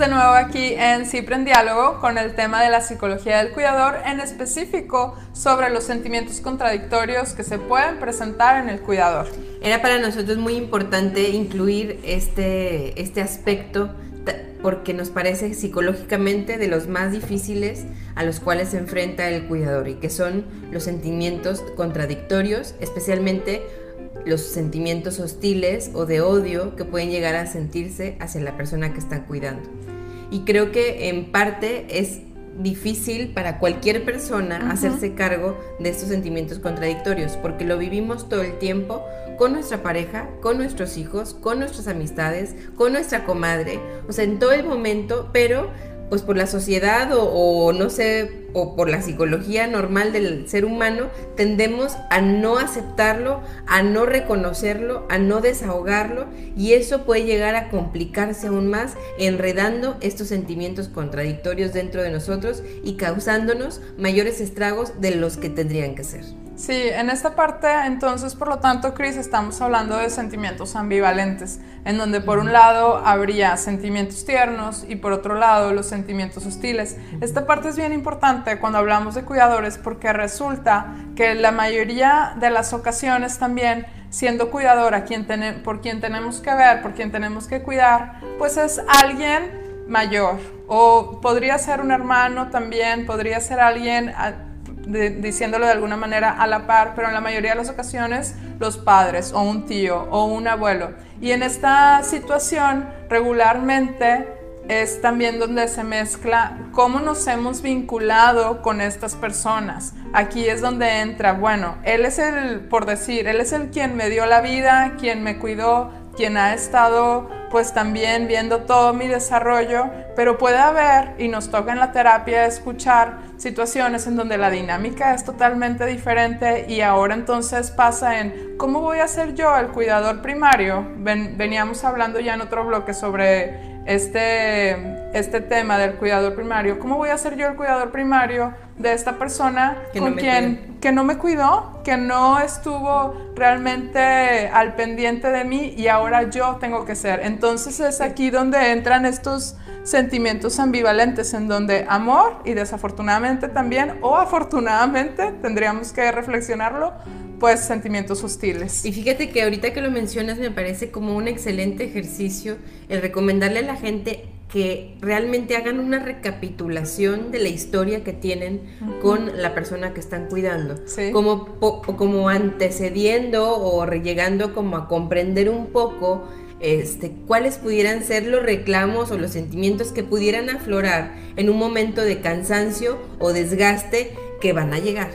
De nuevo aquí en Cipre en Diálogo con el tema de la psicología del cuidador, en específico sobre los sentimientos contradictorios que se pueden presentar en el cuidador. Era para nosotros muy importante incluir este, este aspecto porque nos parece psicológicamente de los más difíciles a los cuales se enfrenta el cuidador y que son los sentimientos contradictorios, especialmente los sentimientos hostiles o de odio que pueden llegar a sentirse hacia la persona que están cuidando. Y creo que en parte es difícil para cualquier persona hacerse cargo de estos sentimientos contradictorios, porque lo vivimos todo el tiempo con nuestra pareja, con nuestros hijos, con nuestras amistades, con nuestra comadre, o sea, en todo el momento, pero pues por la sociedad o, no sé, o por la psicología normal del ser humano, tendemos a no aceptarlo, a no reconocerlo, a no desahogarlo y eso puede llegar a complicarse aún más, enredando estos sentimientos contradictorios dentro de nosotros y causándonos mayores estragos de los que tendrían que ser. Sí, en esta parte entonces, por lo tanto, Chris, estamos hablando de sentimientos ambivalentes, en donde por un lado habría sentimientos tiernos y por otro lado los sentimientos hostiles. Esta parte es bien importante cuando hablamos de cuidadores porque resulta que la mayoría de las ocasiones también siendo cuidadora quien por quien tenemos que ver, por quien tenemos que cuidar, pues es alguien mayor o podría ser un hermano también, podría ser alguien diciéndolo de alguna manera a la par, pero en la mayoría de las ocasiones los padres o un tío o un abuelo. Y en esta situación regularmente es también donde se mezcla cómo nos hemos vinculado con estas personas. Aquí es donde entra, bueno, él es el, por decir, él es el quien me dio la vida, quien me cuidó, quien ha estado pues también viendo todo mi desarrollo, pero puede haber, y nos toca en la terapia escuchar situaciones en donde la dinámica es totalmente diferente y ahora entonces pasa en cómo voy a ser yo el cuidador primario. veníamos hablando ya en otro bloque sobre este, este tema del cuidador primario. ¿Cómo voy a ser yo el cuidador primario de esta persona con quien que no me cuidó, que no estuvo realmente al pendiente de mí y ahora yo tengo que ser? Entonces es aquí donde entran estos sentimientos ambivalentes en donde amor y desafortunadamente también o afortunadamente tendríamos que reflexionarlo pues sentimientos hostiles. Y fíjate que ahorita que lo mencionas me parece como un excelente ejercicio el recomendarle a la gente que realmente hagan una recapitulación de la historia que tienen con la persona que están cuidando, como, como antecediendo o llegando como a comprender un poco este, cuáles pudieran ser los reclamos o los sentimientos que pudieran aflorar en un momento de cansancio o desgaste que van a llegar.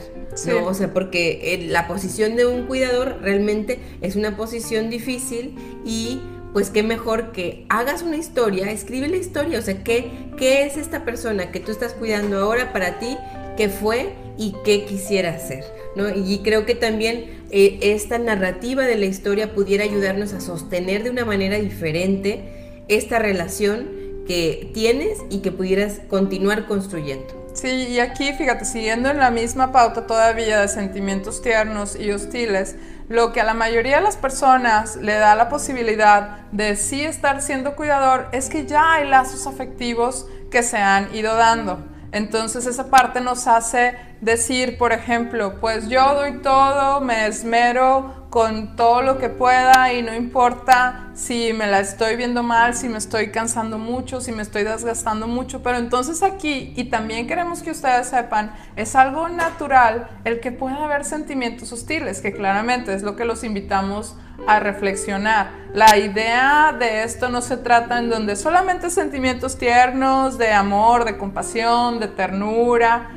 ¿no? O sea, porque la posición de un cuidador realmente es una posición difícil y pues qué mejor que hagas una historia, escribe la historia, o sea, ¿qué, qué es esta persona que tú estás cuidando ahora para ti, qué fue y qué quisiera hacer, ¿no? Y creo que también eh, esta narrativa de la historia pudiera ayudarnos a sostener de una manera diferente esta relación que tienes y que pudieras continuar construyendo. Sí, y aquí fíjate, siguiendo en la misma pauta todavía de sentimientos tiernos y hostiles, lo que a la mayoría de las personas le da la posibilidad de sí estar siendo cuidador es que ya hay lazos afectivos que se han ido dando. Entonces esa parte nos hace decir, por ejemplo, pues yo doy todo, me esmero con todo lo que pueda y no importa si me la estoy viendo mal, si me estoy cansando mucho, si me estoy desgastando mucho, pero entonces aquí, y también queremos que ustedes sepan, es algo natural el que pueda haber sentimientos hostiles, que claramente es lo que los invitamos a reflexionar. La idea de esto no se trata en donde solamente sentimientos tiernos, de amor, de compasión, de ternura,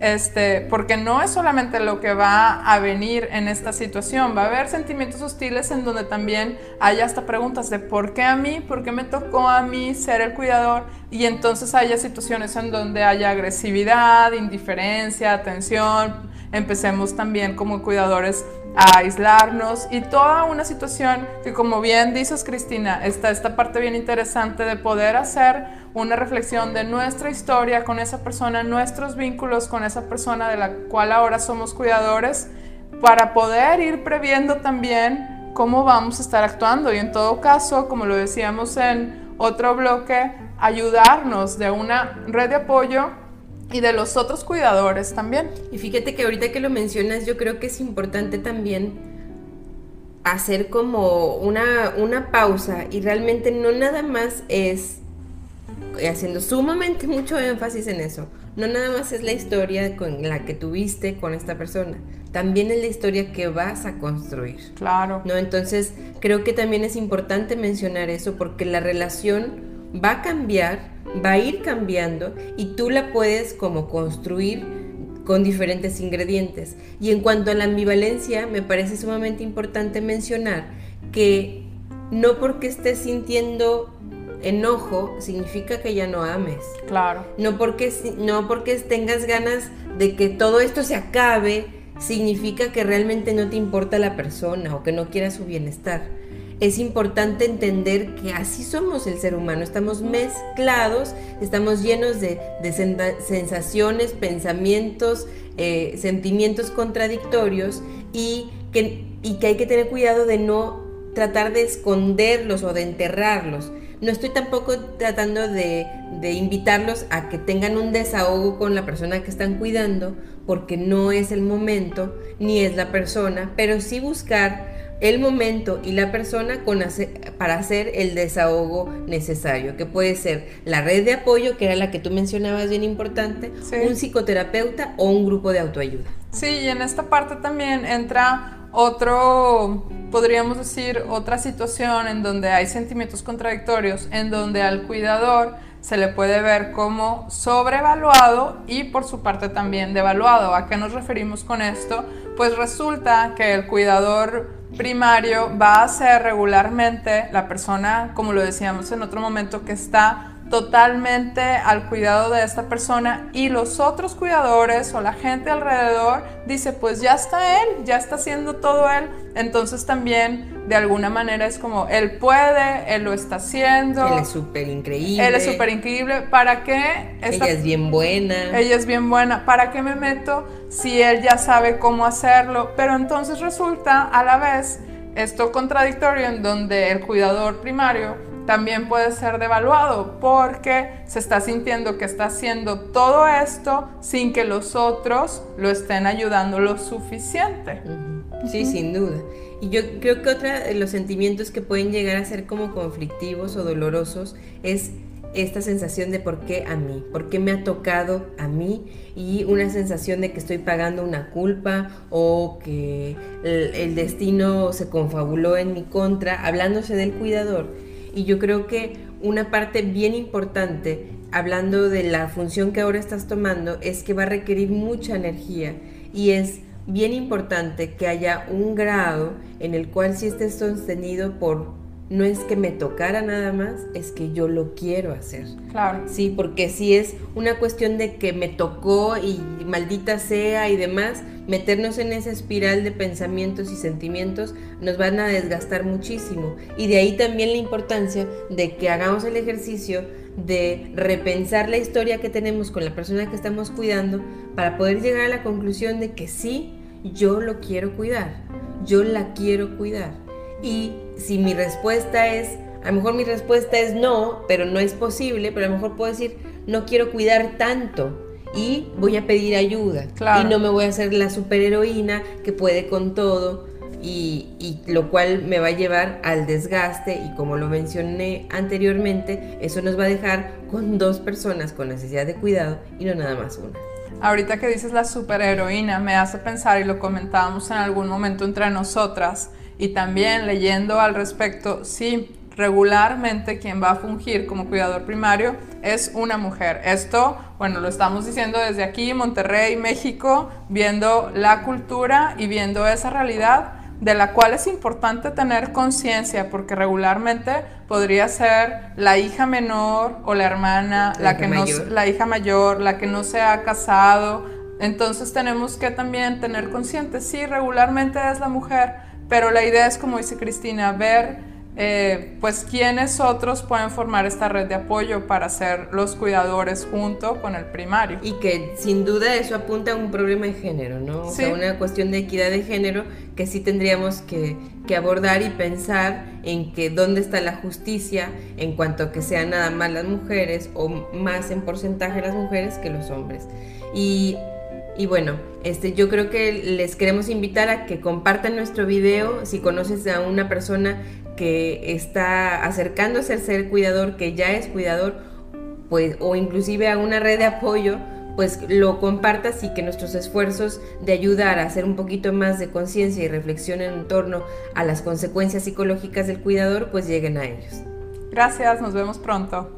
este, porque no es solamente lo que va a venir en esta situación, va a haber sentimientos hostiles en donde también haya hasta preguntas de por qué a mí, por qué me tocó a mí ser el cuidador y entonces haya situaciones en donde haya agresividad, indiferencia, tensión, empecemos también como cuidadores a aislarnos y toda una situación que como bien dices Cristina, está esta parte bien interesante de poder hacer una reflexión de nuestra historia con esa persona, nuestros vínculos con esa persona de la cual ahora somos cuidadores, para poder ir previendo también cómo vamos a estar actuando y en todo caso, como lo decíamos en otro bloque, ayudarnos de una red de apoyo y de los otros cuidadores también. Y fíjate que ahorita que lo mencionas, yo creo que es importante también hacer como una, una pausa y realmente no nada más es haciendo sumamente mucho énfasis en eso. No nada más es la historia con la que tuviste con esta persona, también es la historia que vas a construir. Claro. ¿No? Entonces, creo que también es importante mencionar eso porque la relación va a cambiar va a ir cambiando y tú la puedes como construir con diferentes ingredientes. Y en cuanto a la ambivalencia, me parece sumamente importante mencionar que no porque estés sintiendo enojo significa que ya no ames. Claro. No porque, no porque tengas ganas de que todo esto se acabe, significa que realmente no te importa la persona o que no quieras su bienestar es importante entender que así somos el ser humano, estamos mezclados, estamos llenos de, sensaciones, pensamientos, eh, sentimientos contradictorios y que, y que hay que tener cuidado de no tratar de esconderlos o de enterrarlos. No estoy tampoco tratando de, de, invitarlos a que tengan un desahogo con la persona que están cuidando, porque no es el momento ni es la persona, pero sí buscar el momento y la persona con para hacer el desahogo necesario, que puede ser la red de apoyo, que era la que tú mencionabas bien importante, un psicoterapeuta o un grupo de autoayuda. Sí, y en esta parte también entra otro, podríamos decir, otra situación en donde hay sentimientos contradictorios, en donde al cuidador se le puede ver como sobrevaluado y por su parte también devaluado. ¿A qué nos referimos con esto? Pues resulta que el cuidador primario va a ser regularmente la persona, como lo decíamos en otro momento, que está totalmente al cuidado de esta persona y los otros cuidadores o la gente alrededor dice pues ya está él, ya está haciendo todo él, entonces también de alguna manera es como él puede, él lo está haciendo. Él es súper increíble. Él es súper increíble. ¿Para qué? ella es bien buena. Ella es bien buena. ¿Para qué me meto si él ya sabe cómo hacerlo? Pero entonces resulta a la vez esto contradictorio en donde el cuidador primario también puede ser devaluado porque se está sintiendo que está haciendo todo esto sin que los otros lo estén ayudando lo suficiente. Sí, sin duda. Y yo creo que otro de los sentimientos que pueden llegar a ser como conflictivos o dolorosos es esta sensación de por qué a mí, por qué me ha tocado a mí y una sensación de que estoy pagando una culpa o que el, el destino se confabuló en mi contra, hablándose del cuidador y yo creo que una parte bien importante, hablando de la función que ahora estás tomando, es que va a requerir mucha energía y es bien importante que haya un grado en el cual si estés sostenido por no es que me tocara nada más, es que yo lo quiero hacer. Claro. Sí, porque si es una cuestión de que me tocó y maldita sea y demás, meternos en esa espiral de pensamientos y sentimientos nos van a desgastar muchísimo. Y de ahí también la importancia de que hagamos el ejercicio de repensar la historia que tenemos con la persona que estamos cuidando para poder llegar a la conclusión de que sí, yo lo quiero cuidar, yo la quiero cuidar. Y si mi respuesta es, a lo mejor mi respuesta es no, pero no es posible, pero a lo mejor puedo decir, no quiero cuidar tanto y voy a pedir ayuda. Y no me voy a hacer la superheroína que puede con todo y, y, lo cual me va a llevar al desgaste y como lo mencioné anteriormente, eso nos va a dejar con dos personas con necesidad de cuidado y no nada más una. Ahorita que dices la superheroína, me hace pensar y lo comentábamos en algún momento entre nosotras, y también leyendo al respecto, sí, regularmente quien va a fungir como cuidador primario es una mujer. Esto, bueno, lo estamos diciendo desde aquí, Monterrey, México, viendo la cultura y viendo esa realidad de la cual es importante tener conciencia porque regularmente podría ser la hija menor o la hermana, la, que no, la hija mayor, la que no se ha casado. Entonces tenemos que también tener consciente, sí, regularmente es la mujer, pero la idea es, como dice Cristina, ver eh, pues quiénes otros pueden formar esta red de apoyo para ser los cuidadores junto con el primario. Y que sin duda eso apunta a un problema de género, ¿no? O sea, una cuestión de equidad de género que sí tendríamos que, que, abordar y pensar en que dónde está la justicia en cuanto a que sean nada más las mujeres o más en porcentaje las mujeres que los hombres. Y y bueno, este, yo creo que les queremos invitar a que compartan nuestro video si conoces a una persona que está acercándose a ser cuidador, que ya es cuidador, pues, o inclusive a una red de apoyo, pues lo compartas y que nuestros esfuerzos de ayudar a hacer un poquito más de conciencia y reflexión en torno a las consecuencias psicológicas del cuidador, pues lleguen a ellos. Gracias, nos vemos pronto.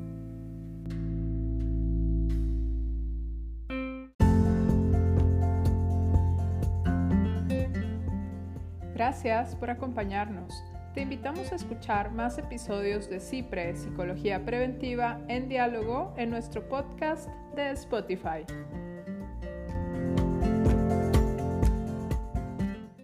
Gracias por acompañarnos. Te invitamos a escuchar más episodios de CIPRE, Psicología Preventiva, en diálogo en nuestro podcast de Spotify.